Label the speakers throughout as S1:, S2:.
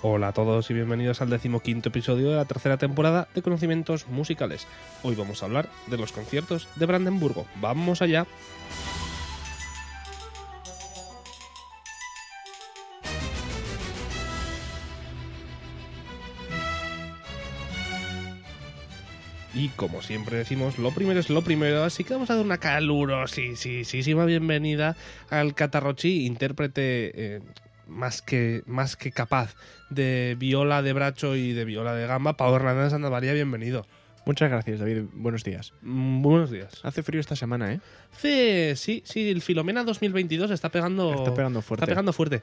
S1: Hola a todos y bienvenidos al decimoquinto episodio de la tercera temporada de Conocimientos Musicales. Hoy vamos a hablar de los conciertos de Brandenburgo. ¡Vamos allá! Y como siempre decimos, lo primero es lo primero, así que vamos a dar una calurosísima bienvenida al Catarrochi, intérprete eh, más, que, más que capaz de viola de bracho y de viola de gamba. Pablo Hernández Santa María, bienvenido.
S2: Muchas gracias, David. Buenos días.
S1: Mm, buenos días.
S2: Hace frío esta semana, ¿eh?
S1: Hace, sí, sí, el Filomena 2022 está pegando,
S2: Está pegando fuerte.
S1: está pegando fuerte.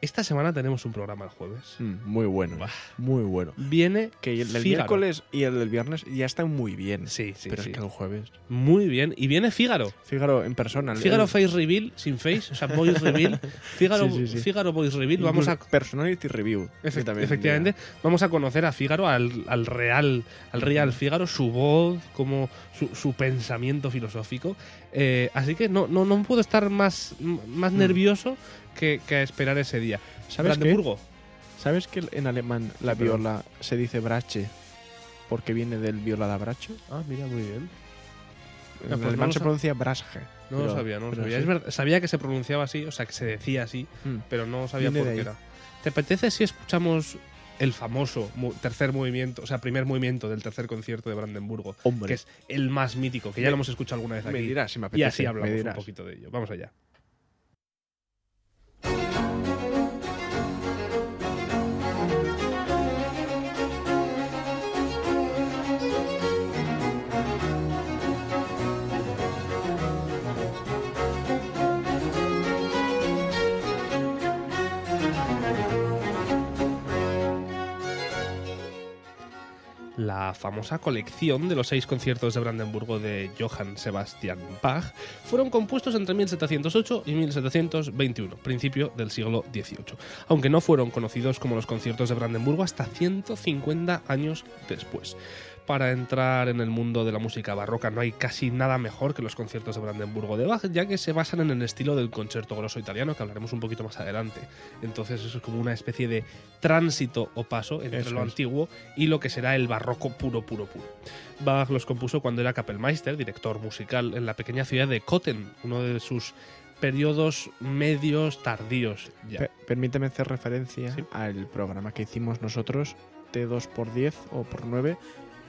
S1: Esta semana tenemos un programa el jueves.
S2: Mm, muy bueno, muy bueno.
S1: Viene
S2: Que el del
S1: Fígaro.
S2: miércoles y el del viernes ya están muy bien.
S1: Sí, sí,
S2: pero
S1: sí.
S2: es que el jueves.
S1: Muy bien. Y viene Fígaro.
S2: Fígaro en persona. el-
S1: Fígaro
S2: el-
S1: Face Reveal, sin face, o sea, Voice Reveal. Fígaro,
S2: Sí, sí, sí.
S1: Fígaro Voice Reveal. Vamos a
S2: Personality Review. que
S1: Efe-
S2: también
S1: efectivamente, vamos a conocer a Fígaro, al, al real, al real Fígaro, su voz, como su, su pensamiento filosófico. Eh, así que no, no, no puedo estar más, más
S2: Mm.
S1: nervioso que, esperar ese día.
S2: ¿Sabes qué?
S1: Brandenburgo.
S2: ¿Sabes que en alemán la
S1: Sí, pero-
S2: viola se dice brache porque viene del viola da bracho?
S1: Ah, mira, muy bien.
S2: En
S1: pues
S2: alemán
S1: lo
S2: se pronuncia brasche.
S1: No lo sabía, no lo sabía.
S2: sí.
S1: Es verdad, sabía que se pronunciaba así, o sea, que se decía así,
S2: Mm.
S1: pero no sabía
S2: Viene
S1: por qué era. ¿Te apetece si escuchamos el famoso tercer movimiento, o sea, primer movimiento del tercer concierto de Brandenburgo?
S2: Hombre,
S1: que es el más mítico, que ya lo hemos escuchado alguna vez aquí.
S2: me dirás si me
S1: y
S2: apetece.
S1: así
S2: me
S1: hablamos un poquito de ello. Vamos allá. La famosa colección de los seis conciertos de Brandenburgo de Johann Sebastian Bach fueron compuestos entre 1708 y 1721, principio del siglo XVIII, aunque no fueron conocidos como los conciertos de Brandenburgo hasta 150 años después. Para entrar en el mundo de la música barroca no hay casi nada mejor que los conciertos de Brandenburgo de Bach, ya que se basan en el estilo del concerto grosso italiano, que hablaremos un poquito más adelante. Entonces eso es como una especie de tránsito o paso entre
S2: Eso
S1: lo
S2: es.
S1: antiguo y lo que será el barroco puro, puro, puro. Bach los compuso cuando era Kapellmeister, director musical, en la pequeña ciudad de Kotten, uno de sus periodos medios tardíos. Ya.
S2: Permíteme hacer referencia
S1: Sí.
S2: al programa que hicimos nosotros, T2x10 o por 9,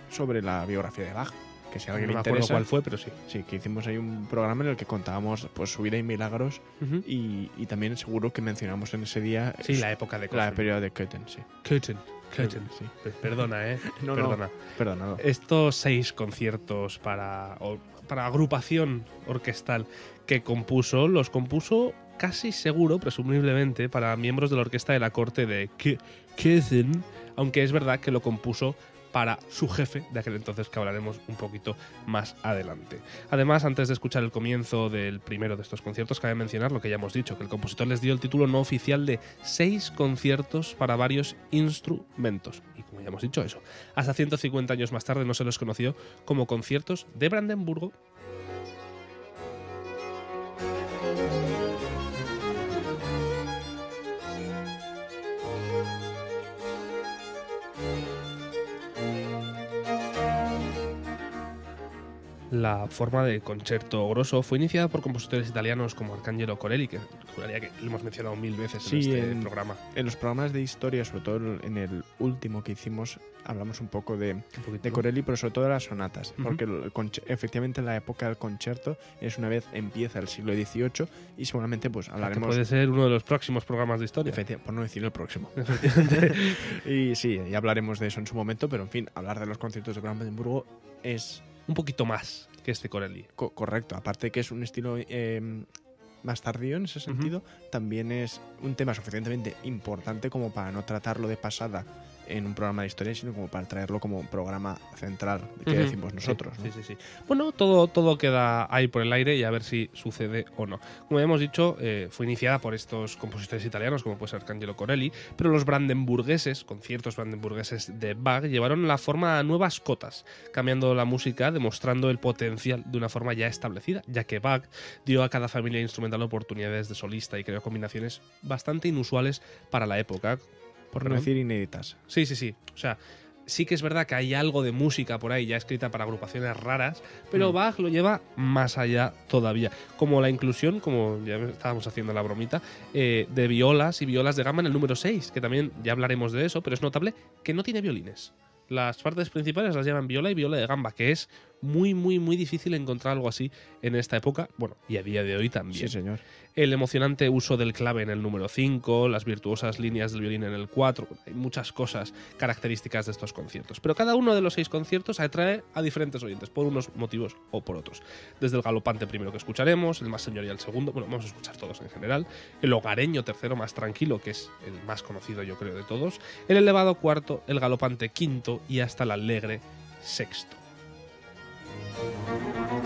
S2: sobre la biografía de Bach. Que si a
S1: no
S2: alguien
S1: me
S2: le
S1: acuerdo
S2: interesa,
S1: cuál fue, pero sí.
S2: sí, que hicimos ahí un programa en el que contábamos pues, su vida y milagros y, y también seguro que mencionamos en ese día
S1: Sí, la época de
S2: la
S1: Kotten.
S2: periodo de Köthen, sí.
S1: Köthen. Köthen.
S2: Sí.
S1: Pe- Perdona, eh.
S2: No, no,
S1: Perdona. Estos seis conciertos para, o- para agrupación orquestal que compuso, los compuso casi seguro, presumiblemente, para miembros de la orquesta de la corte de Köthen, aunque es verdad que lo compuso para su jefe de aquel entonces que hablaremos un poquito más adelante. Además, antes de escuchar el comienzo del primero de estos conciertos, cabe mencionar lo que ya hemos dicho, que el compositor les dio el título no oficial de seis conciertos para varios instrumentos. Y como ya hemos dicho eso, hasta 150 años más tarde no se los conoció como conciertos de Brandenburgo. La forma de concerto grosso fue iniciada por compositores italianos como Arcangelo Corelli, que juraría que lo hemos mencionado mil veces en
S2: Sí,
S1: este
S2: en-
S1: programa.
S2: En los programas de historia, sobre todo en el último que hicimos, hablamos un poco de,
S1: Un
S2: de. Corelli, pero sobre todo de las sonatas.
S1: Ujú.
S2: Porque el conche- efectivamente la época del concierto es una vez empieza el siglo XVIII y seguramente pues
S1: Que
S2: hablaremos...
S1: puede ser uno de los próximos programas de historia.
S2: efecti- por no decir el próximo.
S1: Efectivamente.
S2: Y sí, ya hablaremos de eso en su momento, pero en fin, hablar de los conciertos de Brandenburgo es
S1: un poquito más que este Corelli.
S2: co- correcto. Aparte que es un estilo eh, más tardío en ese sentido, también es un tema suficientemente importante como para no tratarlo de pasada en un programa de historia, sino como para traerlo como programa central, que decimos nosotros.
S1: Sí,
S2: ¿no?
S1: sí, sí, sí. Bueno, todo, todo queda ahí por el aire y a ver si sucede o no. Como hemos dicho, eh, fue iniciada por estos compositores italianos, como puede ser Arcangelo Corelli, pero los brandenburgueses, conciertos brandenburgueses de Bach, llevaron la forma a nuevas cotas, cambiando la música, demostrando el potencial de una forma ya establecida, ya que Bach dio a cada familia instrumental oportunidades de solista y creó combinaciones bastante inusuales para la época,
S2: Por no decir inéditas.
S1: Sí, sí, sí. O sea, sí que es verdad que hay algo de música por ahí ya escrita para agrupaciones raras, pero
S2: Mm.
S1: Bach lo lleva más allá todavía. Como la inclusión, como ya estábamos haciendo la bromita, eh, de violas y violas de gama en el número 6, que también ya hablaremos de eso, pero es notable que no tiene violines. Las partes principales las llevan viola y viola de gamba, que es muy, muy, muy difícil encontrar algo así en esta época, bueno, y a día de hoy también
S2: Sí, señor.
S1: el emocionante uso del clave en el número 5, las virtuosas líneas del violín en el 4, hay muchas cosas características de estos conciertos. Pero cada uno de los seis conciertos atrae a diferentes oyentes, por unos motivos o por otros. Desde el galopante primero que escucharemos, el más señorial segundo, bueno, vamos a escuchar todos en general, el hogareño tercero más tranquilo, que es el más conocido yo creo de todos, el elevado cuarto, el galopante quinto y hasta el alegre sexto. Thank you.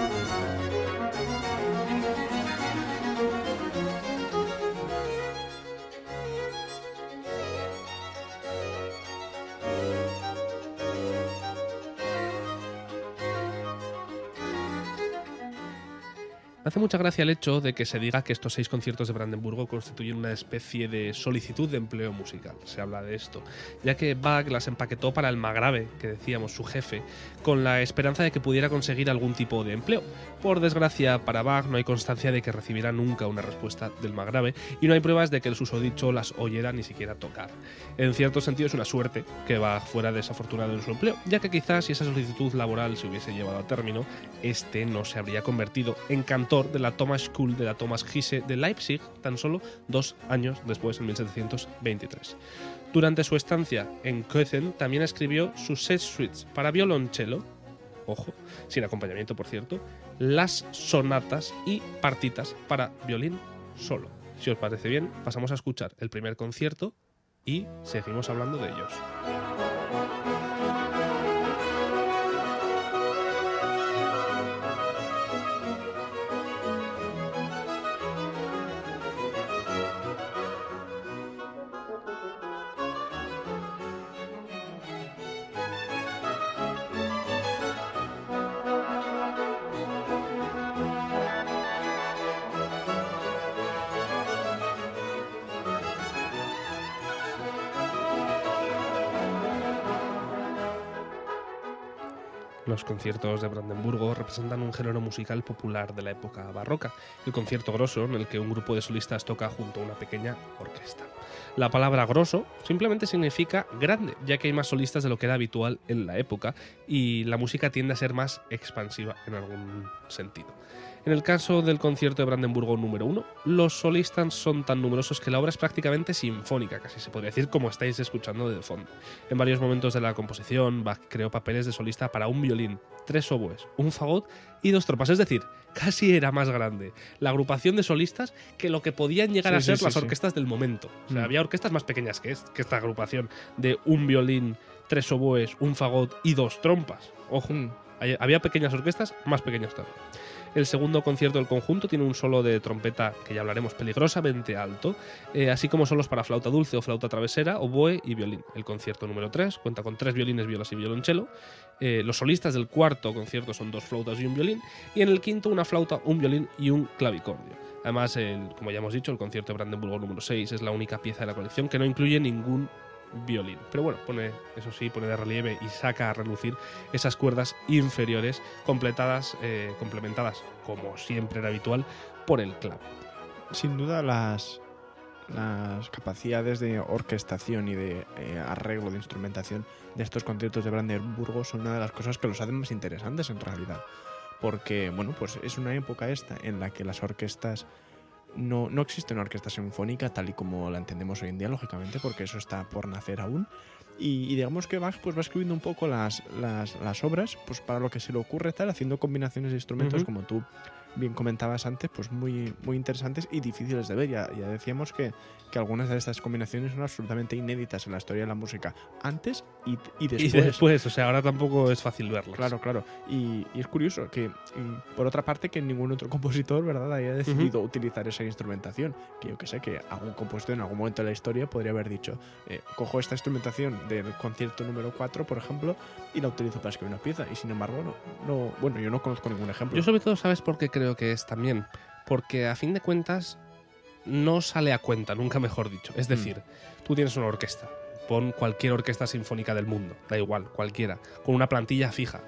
S1: Hace mucha gracia el hecho de que se diga que estos seis conciertos de Brandenburgo constituyen una especie de solicitud de empleo musical. Se habla de esto, ya que Bach las empaquetó para el Magrave, que decíamos su jefe, con la esperanza de que pudiera conseguir algún tipo de empleo. Por desgracia, para Bach no hay constancia de que recibiera nunca una respuesta del Magrave y no hay pruebas de que el susodicho las oyera ni siquiera tocar. En cierto sentido es una suerte que Bach fuera desafortunado en su empleo, ya que quizás si esa solicitud laboral se hubiese llevado a término, este no se habría convertido en cantor de la Thomas School de la Thomas Giese de Leipzig tan solo dos años después, en 1723. Durante su estancia en Köthen también escribió sus seis suites para violonchelo, ojo, sin acompañamiento por cierto, las sonatas y partitas para violín solo. Si os parece bien, pasamos a escuchar el primer concierto y seguimos hablando de ellos. Conciertos de Brandenburgo representan un género musical popular de la época barroca, el concierto grosso en el que un grupo de solistas toca junto a una pequeña orquesta. La palabra grosso simplemente significa grande, ya que hay más solistas de lo que era habitual en la época y la música tiende a ser más expansiva en algún sentido. En el caso del concierto de Brandenburgo número 1, los solistas son tan numerosos que la obra es prácticamente sinfónica, casi se podría decir como estáis escuchando de fondo. En varios momentos de la composición, Bach creó papeles de solista para un violín, tres oboes, un fagot y dos tropas, es decir, casi era más grande la agrupación de solistas que lo que podían llegar
S2: Sí,
S1: a ser
S2: sí,
S1: las
S2: sí.
S1: orquestas del momento. O sea,
S2: Mm.
S1: había orquestas más pequeñas que, es- que esta agrupación de un violín, tres oboes, un fagot y dos trompas. Ojo,
S2: Mm.
S1: había pequeñas orquestas más pequeñas todavía. El segundo concierto del conjunto tiene un solo de trompeta, que ya hablaremos, peligrosamente alto, eh, así como solos para flauta dulce o flauta travesera, oboe y violín. El concierto número 3 cuenta con tres violines, violas y violonchelo. Eh, los solistas del cuarto concierto son dos flautas y un violín. Y en el quinto una flauta, un violín y un clavicordio. Además, como ya hemos dicho, el concierto de Brandenburgo número 6 es la única pieza de la colección que no incluye ningún violín. Pero bueno, pone, eso sí, pone de relieve y saca a relucir esas cuerdas inferiores completadas, eh, complementadas, como siempre era habitual, por el clave.
S2: Sin duda las, las capacidades de orquestación y de eh, arreglo de instrumentación de estos conciertos de Brandenburgo son una de las cosas que los hacen más interesantes en realidad. Porque, bueno, pues es una época esta en la que las orquestas no, no existe una orquesta sinfónica tal y como la entendemos hoy en día, lógicamente, porque eso está por nacer aún. Y, y digamos que Bach pues, va escribiendo un poco las, las, las obras pues, para lo que se le ocurre tal, haciendo combinaciones de instrumentos como tú bien comentabas antes, pues muy, muy interesantes y difíciles de ver. Ya, ya decíamos que, que algunas de estas combinaciones son absolutamente inéditas en la historia de la música, antes y, y después.
S1: Y después, o sea, ahora tampoco es fácil verlas.
S2: Claro, claro. Y, y es curioso que, mm, por otra parte, que ningún otro compositor, ¿verdad?, haya decidido utilizar esa instrumentación. Que yo que sé, que algún compositor en algún momento de la historia podría haber dicho, eh, cojo esta instrumentación del concierto número 4, por ejemplo, y la utilizo para escribir una pieza. Y sin embargo, no, no bueno, yo no conozco ningún ejemplo.
S1: Yo sobre todo, ¿sabes por qué creo que es también? Porque a fin de cuentas no sale a cuenta, nunca mejor dicho. Es decir, tú tienes una orquesta, pon cualquier orquesta sinfónica del mundo, da igual, cualquiera, con una plantilla fija.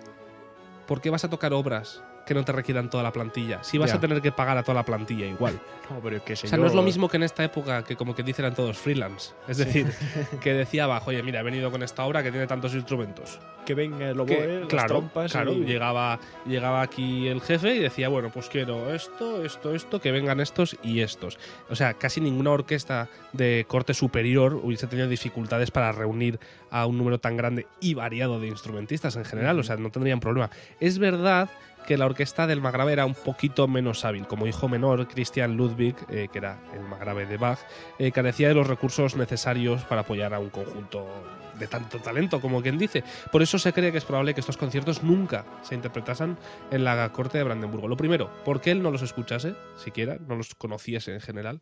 S1: ¿Por qué vas a tocar obras que no te requieran toda la plantilla? Si vas
S2: Ya.
S1: a tener que pagar a toda la plantilla igual.
S2: No, pero qué sé
S1: O sea,
S2: yo,
S1: no es lo mismo que en esta época que como que dicen eran todos freelance. Es decir, que decía abajo, oye, mira, he venido con esta obra que tiene tantos instrumentos.
S2: Que venga el
S1: Que,
S2: oboe, las
S1: claro,
S2: trompas
S1: claro,
S2: y-
S1: llegaba, llegaba aquí el jefe y decía, bueno, pues quiero esto, esto, esto, que vengan estos y estos. O sea, casi ninguna orquesta de corte superior hubiese tenido dificultades para reunir a un número tan grande y variado de instrumentistas en general, o sea, no tendrían problema. Es verdad que la orquesta del Magrave era un poquito menos hábil. Como hijo menor, Christian Ludwig, eh, que era el Magrave de Bach, eh, carecía de los recursos necesarios para apoyar a un conjunto de tanto talento, como quien dice. Por eso se cree que es probable que estos conciertos nunca se interpretasen en la corte de Brandenburgo. Lo primero, porque él no los escuchase, siquiera, no los conociese en general.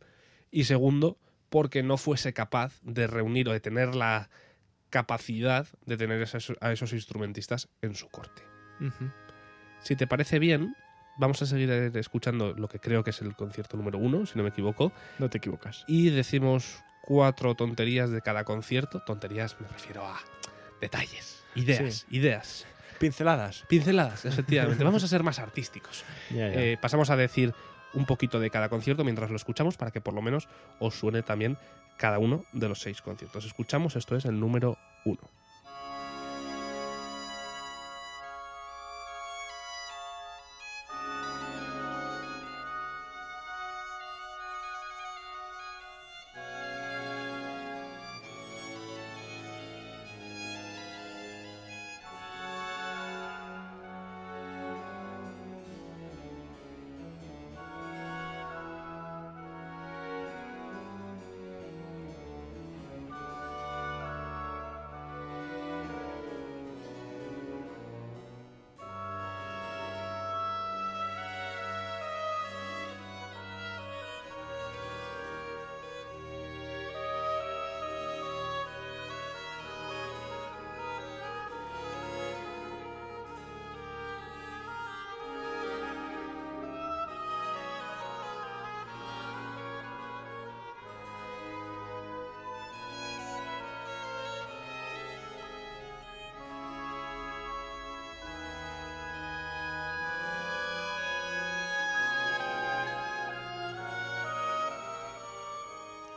S1: Y segundo, porque no fuese capaz de reunir o de tener la capacidad de tener a esos instrumentistas en su corte. Si te parece bien, vamos a seguir eh, escuchando lo que creo que es el concierto número uno, si no me equivoco,
S2: No te equivocas.
S1: y decimos cuatro tonterías de cada concierto. Tonterías me refiero a detalles, ideas, ideas.
S2: Pinceladas.
S1: Pinceladas, efectivamente. Vamos a ser más artísticos.
S2: Ya, ya.
S1: Eh, pasamos a decir un poquito de cada concierto mientras lo escuchamos para que por lo menos os suene también cada uno de los seis conciertos. Escuchamos, esto es el número uno.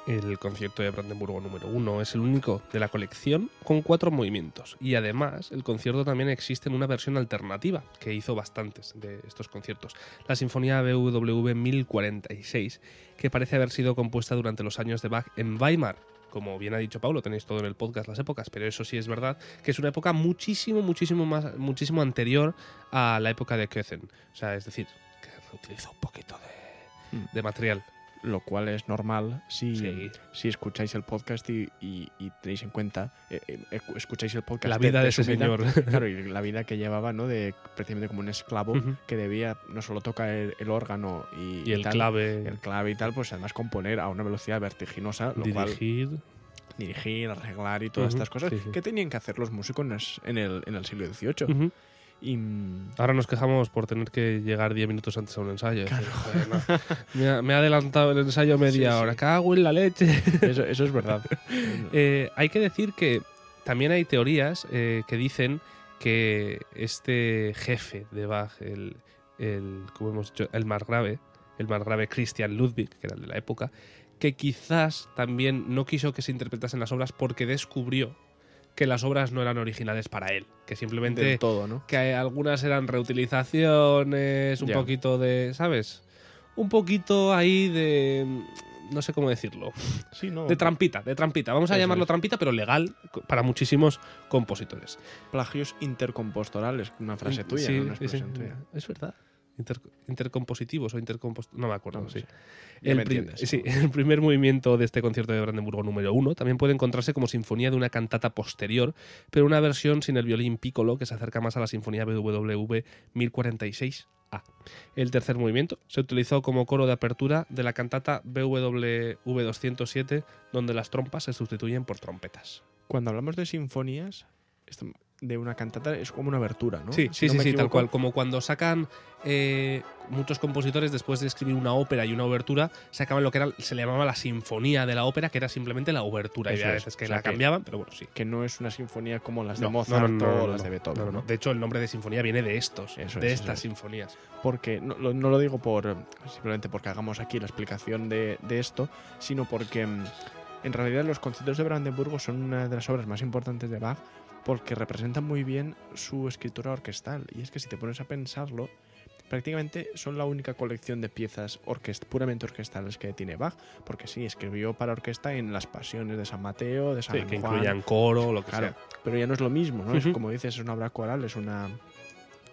S1: El concierto de Brandenburgo número uno es el único de la colección con cuatro movimientos. Y además, el concierto también existe en una versión alternativa, que hizo bastantes de estos conciertos. La Sinfonía BWV 1046, que parece haber sido compuesta durante los años de Bach en Weimar. Como bien ha dicho Paulo, tenéis todo en el podcast las épocas, pero eso sí es verdad, que es una época muchísimo, muchísimo más, muchísimo anterior a la época de Köthen. O sea, es decir, que reutilizó un poquito de,
S2: Mm.
S1: de material.
S2: Lo cual es normal si,
S1: Sí.
S2: si escucháis el podcast y, y- y tenéis en cuenta, eh, eh, escucháis el podcast.
S1: La vida de
S2: su
S1: ese
S2: vida,
S1: señor.
S2: Claro, y la vida que llevaba, ¿no? De precisamente como un esclavo que debía no solo tocar el, el órgano y,
S1: Y el
S2: tal,
S1: clave,
S2: el clave y tal, pues además componer a una velocidad vertiginosa, lo cual
S1: dirigir.
S2: dirigir, arreglar y todas estas cosas
S1: sí, sí.
S2: que tenían que hacer los músicos en el, en el siglo XVIII. Y mm,
S1: Ahora nos quejamos por tener que llegar 10 minutos antes a un ensayo. Es
S2: Claro.
S1: decir, joder, no. me, ha, me ha adelantado el ensayo media
S2: Sí, sí.
S1: hora. Cago en la leche.
S2: eso, eso es verdad.
S1: Eh, hay que decir que también hay teorías eh, que dicen que este jefe de Bach, el, el, como hemos dicho, el margrave, el margrave Christian Ludwig, que era el de la época, que quizás también no quiso que se interpretasen las obras porque descubrió que las obras no eran originales para él, que simplemente
S2: Del todo, ¿no?
S1: que algunas eran reutilizaciones, un poquito de, ¿sabes? Un poquito ahí de no sé cómo decirlo,
S2: Sí, no.
S1: de trampita, de trampita. Vamos a
S2: Eso
S1: llamarlo
S2: es.
S1: trampita, pero legal para muchísimos compositores.
S2: Plagios intercompostorales, una frase tuya,
S1: Sí,
S2: ¿no? una
S1: sí, sí.
S2: expresión tuya.
S1: Es verdad. Inter- intercompositivos o intercompos... No me acuerdo,
S2: No
S1: sí.
S2: Ya
S1: El,
S2: me
S1: prim-
S2: entiendes.
S1: sí, el primer movimiento de este concierto de Brandenburgo número 1 también puede encontrarse como sinfonía de una cantata posterior, pero una versión sin el violín piccolo que se acerca más a la sinfonía BWV 1046A. El tercer movimiento se utilizó como coro de apertura de la cantata BWV 207, donde las trompas se sustituyen por trompetas.
S2: Cuando hablamos de sinfonías, de una cantata es como una abertura, ¿no?
S1: Sí,
S2: Si
S1: sí,
S2: no
S1: sí, tal cual. Como cuando sacan eh, muchos compositores después de escribir una ópera y una obertura, sacaban lo que era, se le llamaba la sinfonía de la ópera, que era simplemente la obertura. y
S2: Eso
S1: había
S2: es.
S1: veces que
S2: O sea
S1: la
S2: que-
S1: cambiaban, pero bueno, sí.
S2: Que no es una sinfonía como las de
S1: No,
S2: Mozart
S1: no,
S2: o las de Beethoven.
S1: De hecho, el nombre de sinfonía viene de estos,
S2: Eso
S1: de
S2: es,
S1: estas
S2: es.
S1: sinfonías.
S2: Porque no, lo- digo por simplemente porque hagamos aquí la explicación de, de esto, sino porque mm, en realidad los conciertos de Brandenburgo son una de las obras más importantes de Bach porque representan muy bien su escritura orquestal. Y es que si te pones a pensarlo, prácticamente son la única colección de piezas orquest puramente orquestales que tiene Bach. Porque sí, escribió para orquesta en las pasiones de San Mateo, de San
S1: Sí, que
S2: Juan,
S1: incluían coro, lo que
S2: Claro,
S1: sea.
S2: pero ya no es lo mismo, ¿no? Es como dices, es una obra coral, es una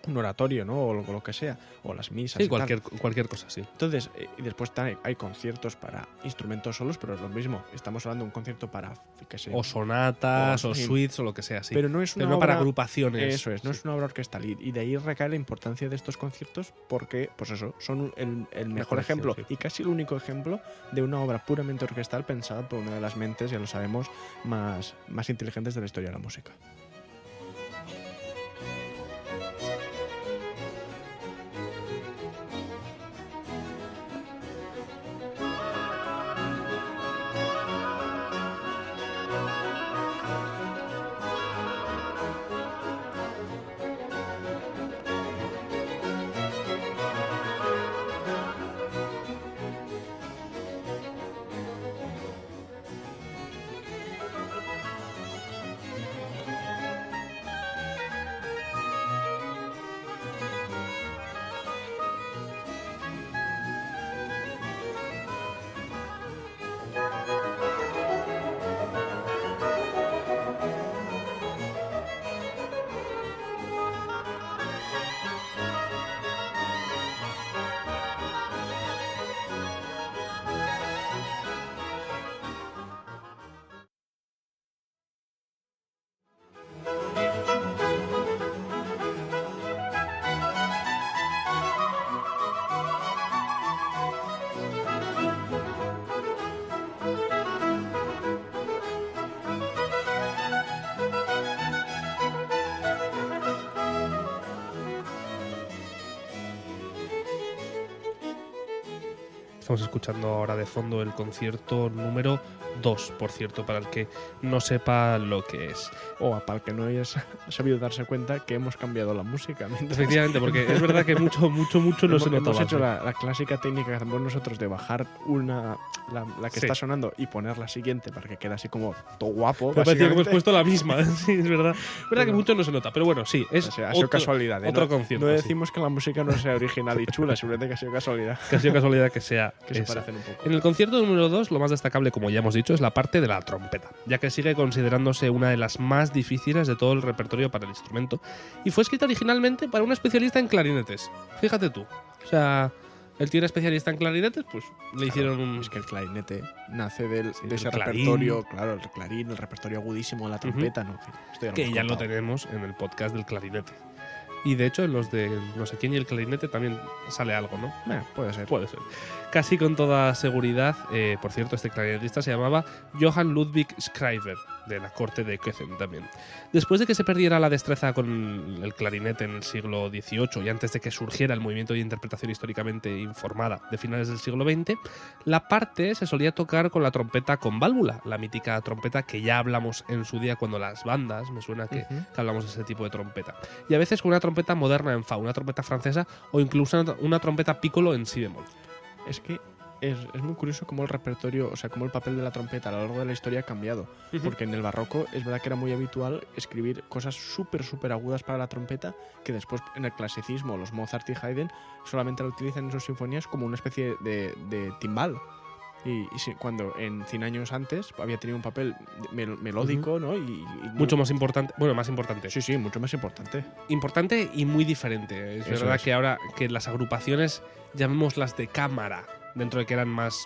S2: un oratorio, ¿no? O lo, lo que sea, o las misas.
S1: Sí,
S2: y tal.
S1: cualquier, cualquier cosa, sí.
S2: Entonces, eh, y después hay conciertos para instrumentos solos, pero es lo mismo. Estamos hablando de un concierto para, qué sé,
S1: O sonatas,
S2: O-
S1: suites, o lo que sea, sí.
S2: pero no es una
S1: Pero no para agrupaciones.
S2: Eso es, no
S1: sí.
S2: es una obra orquestal. Y, y de ahí recae la importancia de estos conciertos porque, pues eso, son el, el mejor ejemplo
S1: sí.
S2: y casi el único ejemplo de una obra puramente orquestal pensada por una de las mentes, ya lo sabemos, más, más inteligentes de la historia de la música.
S1: Estamos escuchando ahora de fondo el concierto número 2, por cierto, para el que no sepa lo que es.
S2: O para el que no hayas sabido darse cuenta que hemos cambiado la música. mientras-
S1: Efectivamente, porque es verdad que mucho, mucho, mucho no se nota.
S2: hemos hecho la, la clásica técnica que hacemos nosotros de bajar una la, la que
S1: Sí.
S2: está sonando y poner la siguiente para que quede así como todo guapo.
S1: Me parecía que hemos puesto la misma, sí, es verdad. Es verdad que
S2: Pero-
S1: mucho no se nota, pero bueno, sí, es
S2: O sea, ha sido
S1: otro,
S2: casualidad. ¿eh?
S1: otro
S2: no,
S1: concierto.
S2: no
S1: sí.
S2: decimos que la música no sea original y chula, simplemente que ha sido casualidad.
S1: que ha sido casualidad que sea
S2: Que se parecen un poco.
S1: En el concierto número 2, lo más destacable, como ya hemos dicho, es la parte de la trompeta, ya que sigue considerándose una de las más difíciles de todo el repertorio para el instrumento, y fue escrita originalmente para un especialista en clarinetes. Fíjate tú. O sea, el tío era especialista en clarinetes, pues le hicieron un...
S2: Es que el clarinete nace del,
S1: Sí,
S2: de ese repertorio, claro, el clarín, el repertorio agudísimo de la trompeta, ¿no? En fin, esto lo
S1: que ya lo tenemos en el podcast del clarinete. Y de hecho, en los de no sé quién y el clarinete también sale algo, ¿no?
S2: Eh, puede ser.
S1: Puede ser. Casi con toda seguridad, eh, por cierto, este clarinetista se llamaba Johann Ludwig Schreiber, de la corte de Köthen también. Después de que se perdiera la destreza con el clarinete en el siglo XVIII y antes de que surgiera el movimiento de interpretación históricamente informada de finales del siglo XX, la parte se solía tocar con la trompeta con válvula, la mítica trompeta que ya hablamos en su día cuando las bandas, me suena que, que hablamos de ese tipo de trompeta. Y a veces con una trompeta moderna en fa, una trompeta francesa o incluso una, una trompeta piccolo en si bemol.
S2: Es que es, es muy curioso cómo el repertorio, o sea, cómo el papel de la trompeta a lo largo de la historia ha cambiado. Porque en el barroco es verdad que era muy habitual escribir cosas súper, súper agudas para la trompeta, que después en el clasicismo, los Mozart y Haydn solamente la utilizan en sus sinfonías como una especie de, de timbal. Y, y cuando en 100 años antes había tenido un papel mel- melódico, ¿no? Y, y muy-
S1: Mucho más importante, bueno, más importante.
S2: Sí, sí, mucho más importante.
S1: Importante y muy diferente. Es
S2: Eso
S1: verdad
S2: es.
S1: que ahora que las agrupaciones, llamémoslas de cámara, dentro de que eran más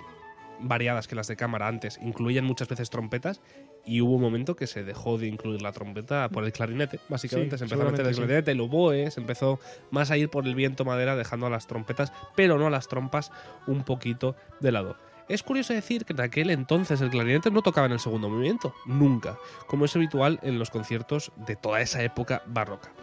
S1: variadas que las de cámara antes, incluían muchas veces trompetas y hubo un momento que se dejó de incluir la trompeta por el clarinete, básicamente.
S2: Sí,
S1: se empezó a meter el
S2: seguramente sí.
S1: clarinete, el oboe, se empezó más a ir por el viento madera dejando a las trompetas, pero no a las trompas, un poquito de lado. Es curioso decir que en aquel entonces el clarinete no tocaba en el segundo movimiento, nunca, como es habitual en los conciertos de toda esa época barroca.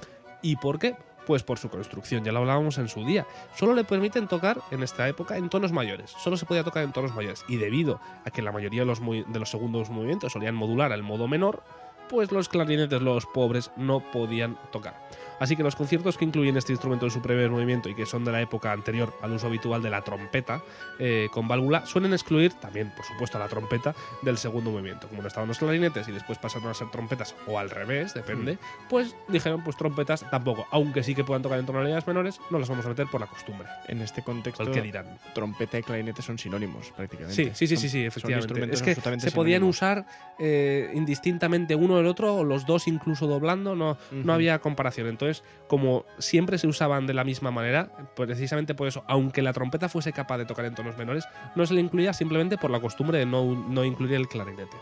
S1: ¿Y por qué? Pues por su construcción, ya lo hablábamos en su día. Solo le permiten tocar en esta época en tonos mayores, solo se podía tocar en tonos mayores. Y debido a que la mayoría de los, de los segundos movimientos solían modular al modo menor, pues los clarinetes, los pobres, no podían tocar. Así que los conciertos que incluyen este instrumento en su primer movimiento y que son de la época anterior al uso habitual de la trompeta eh, con válvula suelen excluir también, por supuesto, a la trompeta del segundo movimiento. Como no estaban los clarinetes y después pasaron a ser trompetas o al revés, depende, pues dijeron, pues trompetas tampoco, aunque sí que puedan tocar en tonalidades menores, no las vamos a meter por la costumbre.
S2: En este contexto,
S1: El que dirán.
S2: trompeta y clarinete son sinónimos prácticamente.
S1: Sí, sí, sí, sí, sí, efectivamente. Es que se podían usar eh, indistintamente uno del otro, o los dos incluso doblando, no, no había comparación. Entonces, como siempre se usaban de la misma manera, precisamente por eso, aunque la trompeta fuese capaz de tocar en tonos menores, no se le incluía simplemente por la costumbre de no, no incluir el clarinete.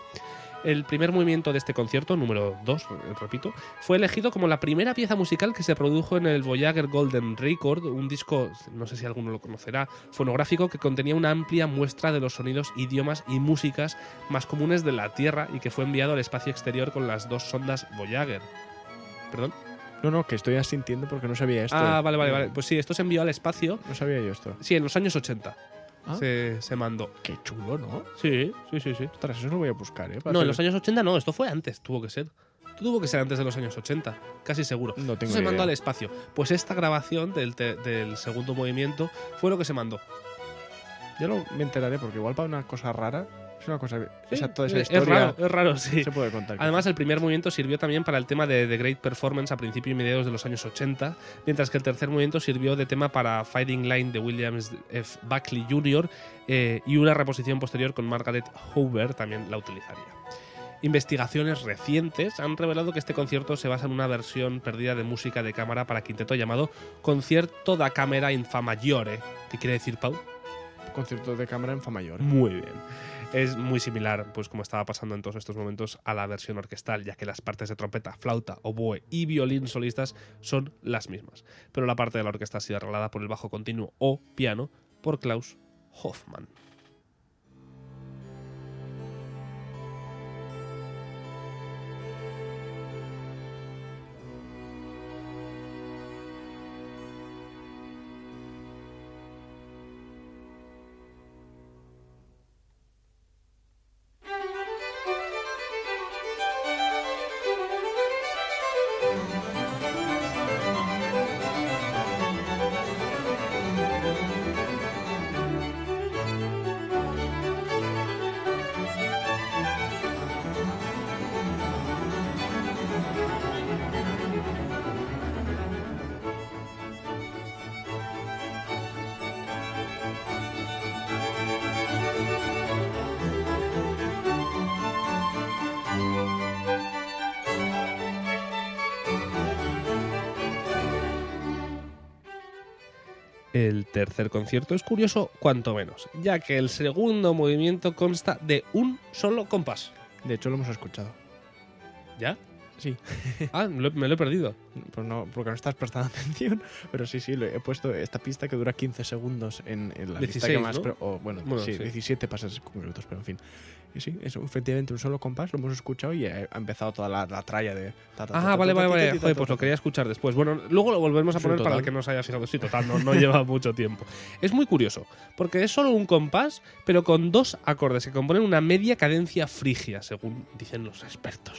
S1: El primer movimiento de este concierto, número 2, repito, fue elegido como la primera pieza musical que se produjo en el Voyager Golden Record, un disco, no sé si alguno lo conocerá, fonográfico que contenía una amplia muestra de los sonidos, idiomas y músicas más comunes de la Tierra y que fue enviado al espacio exterior con las dos sondas Voyager. ¿Perdón?
S2: No, no, que estoy asintiendo porque no sabía esto.
S1: Ah, vale, vale, vale. Pues sí, esto se envió al espacio.
S2: No sabía yo esto.
S1: Sí, en los años 80
S2: Ah.
S1: se, se mandó.
S2: Qué chulo, ¿no?
S1: Sí, sí, sí, sí.
S2: Ostras, eso lo voy a buscar, ¿eh? Para
S1: No, en los años 80 no, esto fue antes, tuvo que ser. Tuvo que ser antes de los años 80, casi seguro.
S2: No tengo
S1: Esto se mandó
S2: idea.
S1: al espacio. Pues esta grabación del, te- del segundo movimiento fue lo que se mandó.
S2: Ya lo me enteraré porque igual para una cosa rara es una cosa. esa, toda esa
S1: es
S2: historia
S1: raro, es raro, sí.
S2: se puede contar.
S1: Además, el primer movimiento sirvió también para el tema de The Great Performance a principios y mediados de los años 80, mientras que el tercer movimiento sirvió de tema para Fighting Line de Williams F. Buckley Jr. eh, y una reposición posterior con Margaret Hoover también la utilizaría. Investigaciones recientes han revelado que este concierto se basa en una versión perdida de música de cámara para quinteto llamado Concierto da Camera in Fa Maggiore. ¿Qué quiere decir, Pau?
S2: concierto de cámara en Fa mayor.
S1: Muy bien. Es muy similar, pues como estaba pasando en todos estos momentos, a la versión orquestal, ya que las partes de trompeta, flauta, oboe y violín solistas son las mismas. Pero la parte de la orquesta ha sido arreglada por el bajo continuo o piano por Klaus Hoffmann. El tercer concierto es curioso cuanto menos, ya que el segundo movimiento consta de un solo compás.
S2: De hecho, lo hemos escuchado.
S1: ¿Ya?
S2: Sí.
S1: Ah, me lo he perdido.
S2: Pues no, porque no estás prestando atención. Pero sí, sí, he puesto esta pista que dura 15 segundos en, en la lista
S1: 16,
S2: que más.
S1: ¿no?
S2: pero- o, bueno,
S1: Bueno,
S2: sí,
S1: sí.
S2: 17 pasas 5 minutos, pero en fin. Y sí, eso, efectivamente, un solo compás, lo hemos escuchado y ha empezado toda la, la tralla de. ta, ta,
S1: Ah,
S2: ta,
S1: vale, vale, vale. Joder, pues lo quería escuchar después. Bueno, luego lo volvemos a
S2: Sí,
S1: poner para el que no se haya fijado. Sí, total, no, no lleva mucho tiempo. Es muy curioso, porque es solo un compás, pero con dos acordes que componen una media cadencia frigia, según dicen los expertos.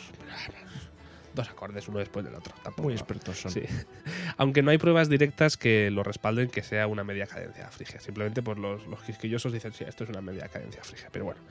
S1: Dos acordes uno después del otro. Tampoco,
S2: Muy expertos son.
S1: Sí. Aunque no hay pruebas directas que lo respalden que sea una media cadencia frigia. Simplemente pues los, los quisquillosos dicen, sí, esto es una media cadencia frigia. Pero bueno,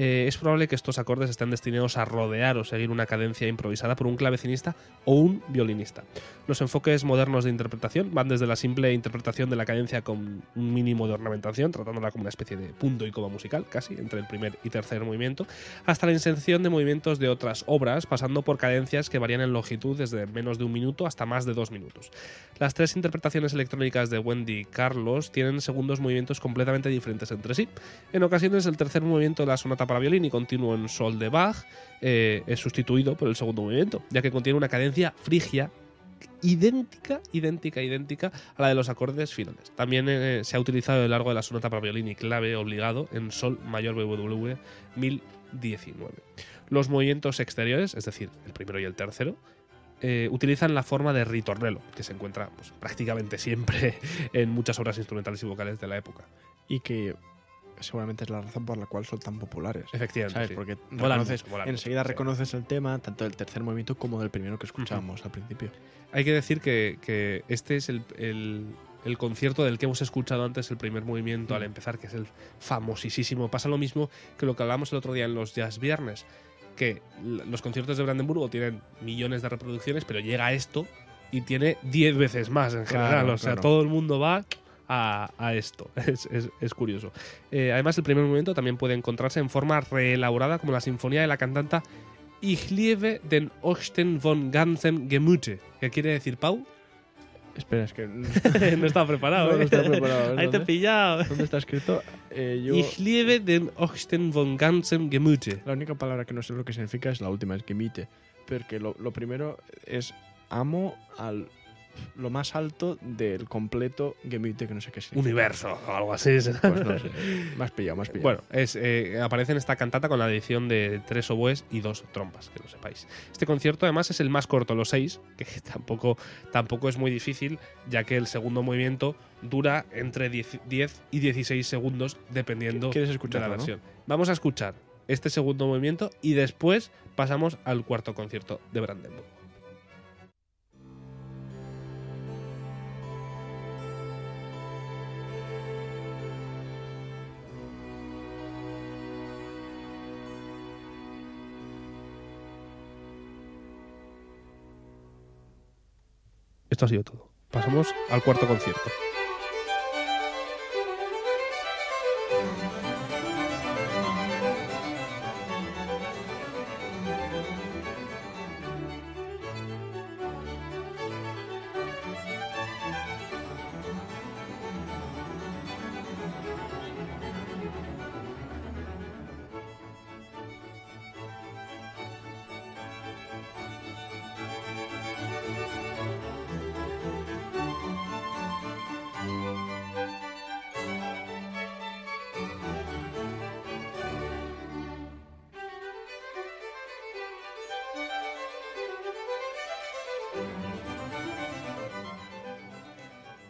S1: eh, es probable que estos acordes estén destinados a rodear o seguir una cadencia improvisada por un clavecinista o un violinista. Los enfoques modernos de interpretación van desde la simple interpretación de la cadencia con un mínimo de ornamentación, tratándola como una especie de punto y coma musical, casi, entre el primer y tercer movimiento, hasta la inserción de movimientos de otras obras, pasando por cadencias que varían en longitud desde menos de un minuto hasta más de dos minutos. Las tres interpretaciones electrónicas de Wendy Carlos tienen segundos movimientos completamente diferentes entre sí. En ocasiones, el tercer movimiento de la sonata para violín y continuo en sol de Bach eh, es sustituido por el segundo movimiento, ya que contiene una cadencia frigia idéntica, idéntica, idéntica a la de los acordes finales. También eh, se ha utilizado a lo largo de la sonata para violín y clave obligado en sol mayor BWV 1019. Los movimientos exteriores, es decir, el primero y el tercero, eh, utilizan la forma de ritornello, que se encuentra pues, prácticamente siempre en muchas obras instrumentales y vocales de la época.
S2: Y que seguramente es la razón por la cual son tan populares.
S1: Efectivamente.
S2: ¿Sabes?
S1: sí.
S2: Porque reconoces-
S1: mucho,
S2: enseguida
S1: mucho, sí.
S2: reconoces el tema, tanto del tercer movimiento como del primero que escuchábamos al principio.
S1: Hay que decir que, que este es el, el- el concierto del que hemos escuchado antes, el primer movimiento al empezar, que es el famosísimo. Pasa lo mismo que lo que hablamos el otro día en los Jazz Viernes, que los conciertos de Brandenburgo tienen millones de reproducciones, pero llega esto y tiene 10 veces más en
S2: Claro,
S1: general. o sea,
S2: claro.
S1: todo el mundo va a, a esto. Es, es- es curioso. Eh, además, el primer movimiento también puede encontrarse en forma reelaborada como la sinfonía de la cantanta Ich liebe den Osten von ganzem Gemüte. ¿Qué quiere decir, Pau?
S2: Espera, es que.
S1: no estaba preparado.
S2: No, no
S1: ¿eh?
S2: estaba preparado.
S1: Ahí te he pillado.
S2: ¿Dónde está escrito? Eh, yo,
S1: Ich liebe den Osten von ganzem Gemüte.
S2: la única palabra que no sé lo que significa es la última, es Gemüte. Porque lo, lo primero es amo al lo más alto del completo Gemüte, que no sé qué significa.
S1: Universo o algo así.
S2: Pues no sé. Más pillado, más pillado.
S1: Bueno, es, eh, aparece en esta cantata con la edición de tres oboes y dos trompas, que lo sepáis. Este concierto además es el más corto, los seis, que tampoco, tampoco es muy difícil, ya que el segundo movimiento dura entre 10, 10 y 16 segundos, dependiendo
S2: ¿Quieres
S1: de la
S2: no?
S1: versión. Vamos a escuchar este segundo movimiento y después pasamos al cuarto concierto de Brandenburg. Esto ha sido todo. Pasamos al cuarto concierto.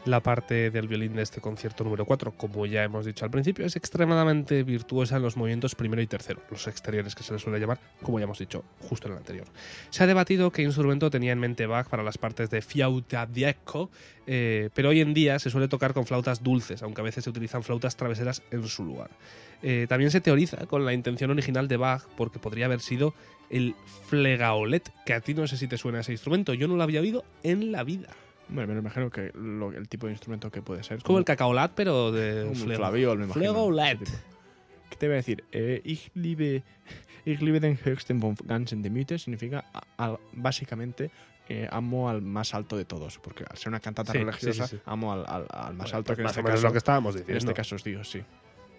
S1: La parte del violín de este concierto número 4, como ya hemos dicho al principio, es extremadamente virtuosa en los movimientos primero y tercero, los exteriores que se les suele llamar, como ya hemos dicho justo en el anterior. Se ha debatido qué instrumento tenía en mente Bach para las partes de flauta diecco, eh, pero hoy en día se suele tocar con flautas dulces, aunque a veces se utilizan flautas traveseras en su lugar. Eh, también se teoriza con la intención original de Bach, porque podría haber sido el flegaolet, que a ti no sé si te suena ese instrumento, yo no lo había oído en la vida.
S2: Bueno, me imagino que lo- el tipo de instrumento que puede ser.
S1: Es como el cacaolat, pero de
S2: un flaviol, me imagino.
S1: Flegolet.
S2: ¿Qué te voy a decir? Eh, ich liebe, ich liebe den höchsten von ganzen Gemüte significa al- básicamente eh, amo al más alto de todos, porque al ser una cantata
S1: Sí,
S2: religiosa
S1: sí, sí, sí.
S2: amo al, al- al más
S1: Bueno,
S2: alto
S1: pues
S2: que en
S1: más
S2: este,
S1: menos
S2: caso,
S1: lo que estábamos
S2: en
S1: diciendo.
S2: este caso os digo, sí.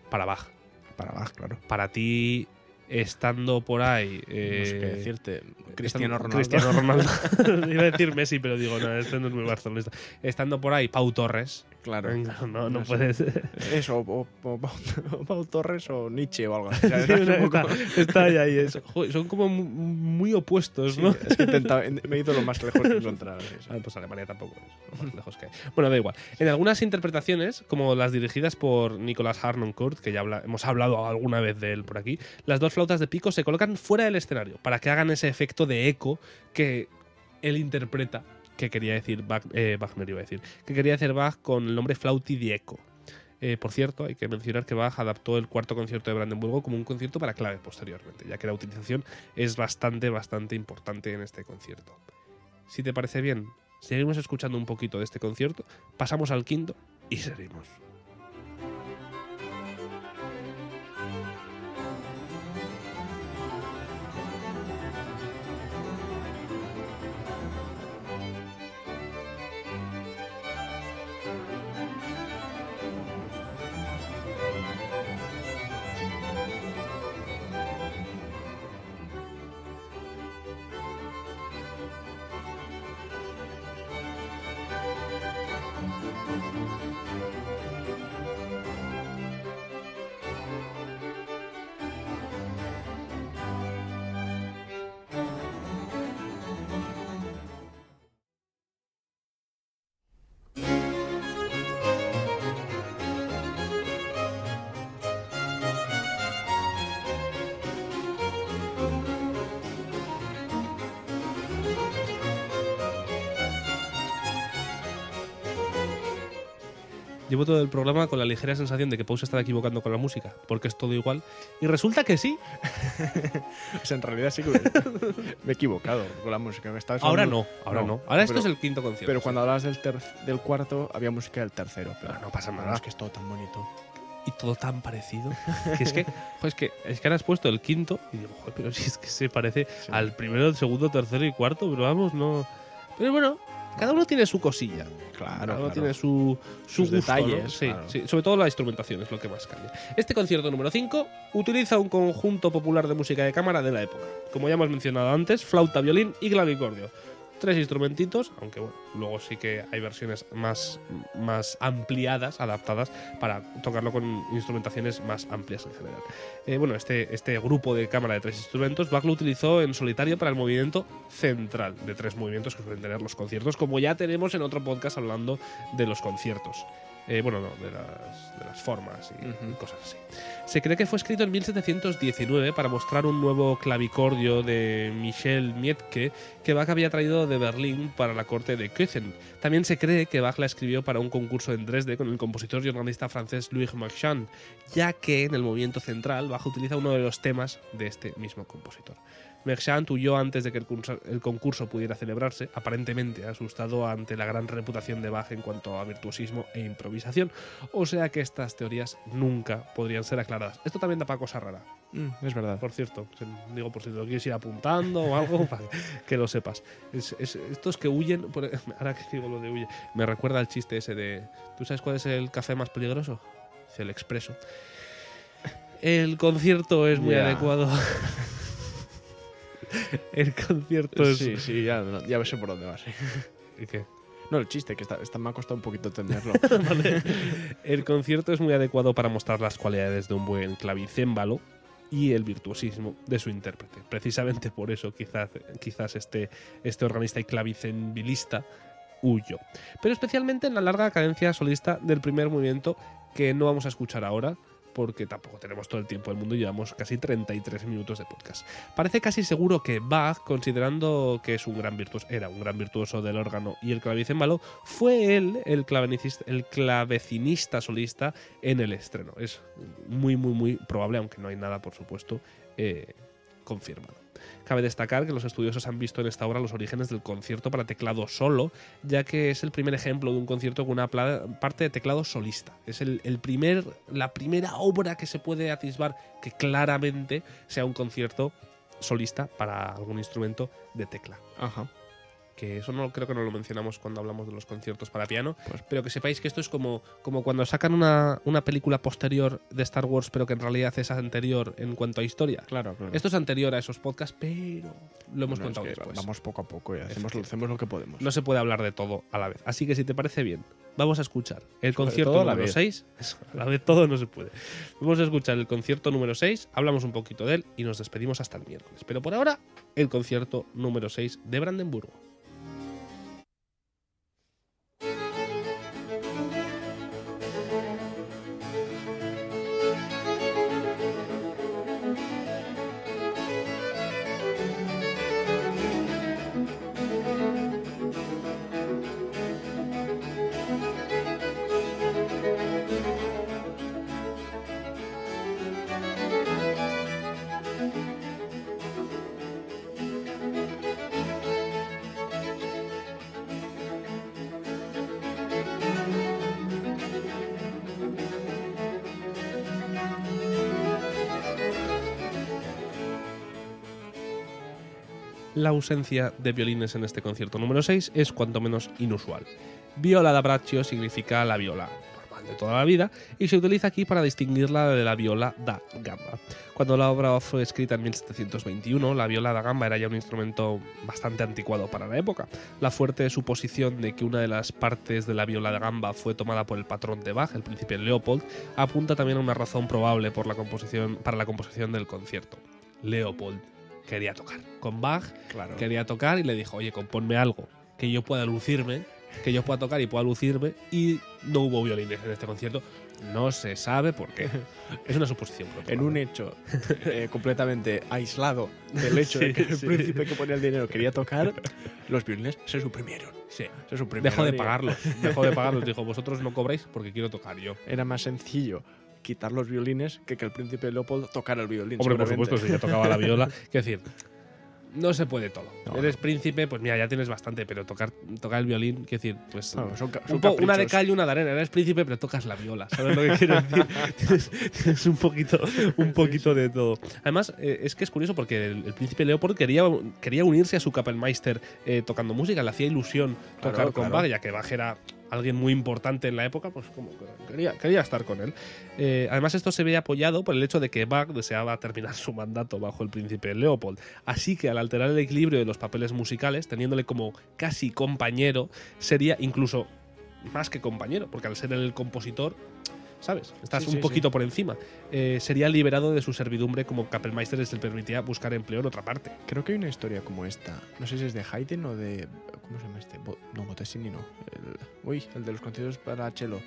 S1: Para Bach.
S2: Para Bach, claro.
S1: Para ti, estando por ahí.
S2: no sé qué
S1: eh,
S2: decirte. Cristiano Ronaldo.
S1: Cristiano Ronaldo. Iba a decir Messi, pero digo, no, este no es muy barcelonista. Estando por ahí, Pau Torres.
S2: Claro.
S1: No, no,
S2: No
S1: puedes.
S2: Eso, o, o- o Pau, Torres o Nietzsche o algo así.
S1: está,
S2: poco-
S1: está ahí, ahí. es- son como mu- muy opuestos,
S2: Sí,
S1: ¿no?
S2: es que me he ido lo más lejos que encontrar.
S1: Ah, pues Alemania tampoco es lo más lejos que hay. Bueno, da igual. En algunas interpretaciones, como las dirigidas por Nicolas Harnoncourt, que ya habla- hemos hablado alguna vez de él por aquí, las dos flautas de pico se colocan fuera del escenario para que hagan ese efecto de eco que él interpreta, que quería decir Bach- eh, Wagner, iba a decir, que quería hacer Bach con el nombre Flauti di Eco. Eh, por cierto, hay que mencionar que Bach adaptó el cuarto concierto de Brandenburgo como un concierto para clave posteriormente, ya que la utilización es bastante, bastante importante en este concierto. Si te parece bien, seguimos escuchando un poquito de este concierto, pasamos al quinto y seguimos. Llevo todo el programa con la ligera sensación de que Pau se estaba equivocando con la música, porque es todo igual. Y resulta que sí.
S2: O sea, en realidad sí que me, me he equivocado con la música. Me estaba
S1: Ahora no, ahora no.
S2: No,
S1: Ahora esto
S2: pero-
S1: es el quinto concierto.
S2: Pero cuando hablabas del, del cuarto, había música del tercero. Pero
S1: No, no pasa nada.
S2: Es que es todo tan bonito.
S1: y todo tan parecido. que es que, pues que, es que ahora has puesto el quinto y digo, pero si es que se parece
S2: Sí.
S1: al primero, el segundo, tercero y cuarto, pero vamos, no. Pero bueno, cada uno tiene su cosilla.
S2: Claro,
S1: Cada uno
S2: claro.
S1: tiene su, su
S2: Sus
S1: gusto, ¿no?
S2: detalles,
S1: Sí,
S2: claro.
S1: sí, sobre todo la instrumentación es lo que más cambia. Este concierto número 5 utiliza un conjunto popular de música de cámara de la época. Como ya hemos mencionado antes, flauta, violín y clavicordio. Tres instrumentitos, aunque bueno, luego sí que hay versiones más, más ampliadas, adaptadas, para tocarlo con instrumentaciones más amplias en general. Eh, bueno, este, este grupo de cámara de tres instrumentos, Bach lo utilizó en solitario para el movimiento central de tres movimientos que suelen tener los conciertos, como ya tenemos en otro podcast hablando de los conciertos. Eh, bueno, no, de las, de las formas y cosas así. Se cree que fue escrito en 1719 para mostrar un nuevo clavicordio de Michel Mietke que Bach había traído de Berlín para la corte de Köthen. También se cree que Bach la escribió para un concurso en Dresde con el compositor y organista francés Louis Marchand, ya que en el movimiento central Bach utiliza uno de los temas de este mismo compositor. Merchant huyó antes de que el concurso, el concurso pudiera celebrarse, aparentemente asustado ante la gran reputación de Bach en cuanto a virtuosismo e improvisación, o sea que estas teorías nunca podrían ser aclaradas. Esto también da para cosa rara,
S2: Mm, es verdad.
S1: por cierto, digo por si lo quieres ir apuntando o algo, para que lo sepas. Es- es- estos que huyen, por- ahora que digo lo de huye, me recuerda al chiste ese de, ¿tú sabes cuál es el café más peligroso? El expreso. El concierto es muy
S2: Ya.
S1: adecuado. el concierto es...
S2: Sí, sí, ya, ya sé por dónde vas. sí.
S1: ¿Y qué?
S2: No, el chiste, que está, está- me ha costado un poquito entenderlo.
S1: Vale. El concierto es muy adecuado para mostrar las cualidades de un buen clavicémbalo y el virtuosismo de su intérprete. Precisamente por eso quizás, quizás este, este organista y clavicembilista huyó. Pero especialmente en la larga cadencia solista del primer movimiento que no vamos a escuchar ahora porque tampoco tenemos todo el tiempo del mundo y llevamos casi 33 minutos de podcast. Parece casi seguro que Bach, considerando que es un gran virtuoso, era un gran virtuoso del órgano y el clavicémbalo, fue él el, clavenicista- el clavecinista solista en el estreno. Es muy, muy, muy probable, aunque no hay nada, por supuesto, eh, confirmado. Cabe destacar que los estudiosos han visto en esta obra los orígenes del concierto para teclado solo, ya que es el primer ejemplo de un concierto con una parte de teclado solista. Es el primer, la primera obra que se puede atisbar que claramente sea un concierto solista para algún instrumento de tecla.
S2: Ajá.
S1: Que eso no creo que no lo mencionamos cuando hablamos de los conciertos para piano,
S2: Pues-
S1: pero que sepáis que esto es como, como cuando sacan una, una película posterior de Star Wars, pero que en realidad es anterior en cuanto a historia.
S2: Claro, claro.
S1: Esto es anterior a esos podcasts, pero lo hemos
S2: Bueno,
S1: contado
S2: es que
S1: después.
S2: Vamos poco a poco y hacemos, hacemos lo que podemos.
S1: No se puede hablar de todo a la vez. Así que si te parece bien, vamos a escuchar el
S2: Sobre
S1: concierto
S2: todo a la
S1: número
S2: vez.
S1: 6. A la vez todo no se puede. Vamos a escuchar el concierto número 6, hablamos un poquito de él y nos despedimos hasta el miércoles. Pero por ahora, el concierto número 6 de Brandenburgo. La ausencia de violines en este concierto número 6 es cuanto menos inusual. Viola da braccio significa la viola normal de toda la vida y se utiliza aquí para distinguirla de la viola da gamba. Cuando la obra fue escrita en 1721, la viola da gamba era ya un instrumento bastante anticuado para la época. La fuerte suposición de que una de las partes de la viola da gamba fue tomada por el patrón de Bach, el príncipe Leopold, apunta también a una razón probable para la composición del concierto. Leopold quería tocar con Bach,
S2: Claro.
S1: quería tocar y le dijo, oye, componme algo que yo pueda lucirme, que yo pueda tocar y pueda lucirme, y no hubo violines en este concierto. No se sabe por qué. Es una suposición. por
S2: En un hecho eh, completamente aislado del hecho de
S1: Sí,
S2: que el
S1: sí.
S2: príncipe que ponía el dinero quería tocar, los violines se suprimieron.
S1: Sí.
S2: Se suprimieron.
S1: Dejó de pagarlos. Dejó de pagarlos. Dijo, vosotros no cobráis porque quiero tocar yo.
S2: Era más sencillo quitar los violines que que el príncipe Leopold tocara el violín.
S1: Hombre, por supuesto, si ya tocaba la viola. Quiero decir, no se puede todo.
S2: No,
S1: Eres príncipe, pues mira, ya tienes bastante, pero tocar, tocar el violín, quiero decir, pues.
S2: No, son ca-
S1: un
S2: son
S1: po- una de cal y una de arena. Eres príncipe, pero tocas la viola. ¿Sabes lo que quiero decir? tienes un poquito, un poquito de todo. Además, eh, es que es curioso porque el, el príncipe Leopold quería, quería unirse a su Kapellmeister eh, tocando música. Le hacía ilusión tocar
S2: Claro,
S1: con
S2: claro.
S1: Bach, ya que Bach era alguien muy importante en la época, pues como que quería, quería estar con él. Eh, además, esto se ve apoyado por el hecho de que Bach deseaba terminar su mandato bajo el príncipe Leopold. Así que al alterar el equilibrio de los papeles musicales, teniéndole como casi compañero, sería incluso más que compañero, porque al ser el compositor, ¿sabes? Estás
S2: Sí,
S1: un
S2: sí,
S1: poquito por encima. Eh, sería liberado de su servidumbre como Kapellmeister, se le permitía buscar empleo en otra parte.
S2: Creo que hay una historia como esta. No sé si es de Haydn o de. ¿Cómo se llama este? Bo- no, Bottesini no. El, uy, el de los conciertos para cello.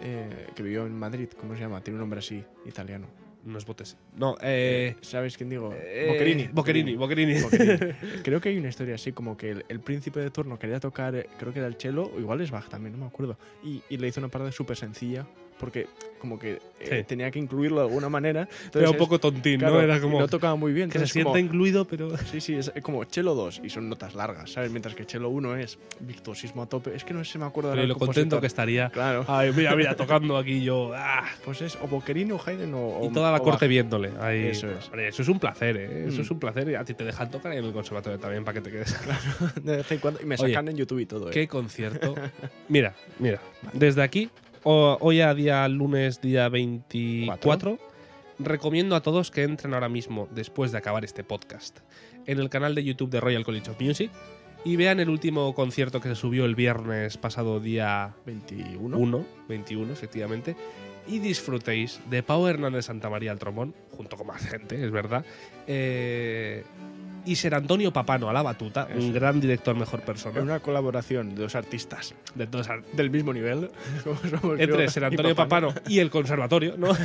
S2: eh, que vivió en Madrid. ¿Cómo se llama? Tiene un nombre así, italiano.
S1: No es Botes. No, eh.
S2: ¿Sabes quién digo?
S1: eh,
S2: Boccherini.
S1: Boccherini, Boccherini.
S2: Boccherini. Creo que hay una historia así, como que el, el príncipe de turno quería tocar, eh, creo que era el cello, o igual es Bach también, no me acuerdo. Y, y le hizo una parada súper sencilla, porque como que eh,
S1: Sí.
S2: tenía que incluirlo de alguna manera. Entonces
S1: Era un poco tontín,
S2: claro,
S1: ¿no? Era como.
S2: no tocaba muy bien.
S1: que se sienta
S2: como-
S1: incluido, pero.
S2: Sí, sí, es como Chelo 2 y son notas largas, ¿sabes? Mientras que Chelo 1 es virtuosismo a tope. Es que no sé si me acuerdo
S1: Pero
S2: el
S1: lo contento que estaría.
S2: Claro.
S1: Ay, mira, mira, tocando aquí yo. ah,
S2: Pues es o Boccherini o Haydn o.
S1: y toda la corte
S2: Bach.
S1: viéndole. Ahí,
S2: Eso es.
S1: Eso es un placer, ¿eh? Eso
S2: Mm.
S1: es un placer. Y a ti te dejan tocar en el conservatorio también para que te quedes.
S2: De vez en cuando. Y me
S1: Oye,
S2: sacan en YouTube y todo, ¿eh?
S1: ¿Qué concierto? mira, mira. Desde aquí, hoy a día lunes, día 24, recomiendo a todos que entren ahora mismo, después de acabar este podcast, en el canal de YouTube de Royal College of Music y vean el último concierto que se subió el viernes pasado día
S2: 21.
S1: 1, 21 efectivamente, y disfrutéis de Pau Hernández Santamaría al trombón, junto con más gente, es verdad, eh, y Ser Antonio Papano a la batuta, un gran director, mejor persona.
S2: Una colaboración de dos artistas
S1: de todos
S2: del mismo nivel. somos
S1: entre Ser
S2: y
S1: Antonio Papano y el conservatorio, ¿no?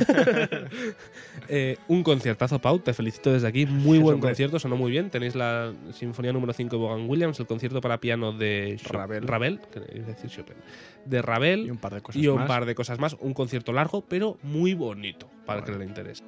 S1: Eh, un conciertazo, Pau, te felicito desde aquí. Muy buen concierto, sonó muy bien. Tenéis la Sinfonía número 5 de Vaughan Williams, el concierto para piano de
S2: Ravel.
S1: Ravel, a decir Chopin, de Ravel
S2: Y un par de cosas
S1: y un
S2: más.
S1: par de cosas más. Un concierto largo, pero muy bonito para el que le interese.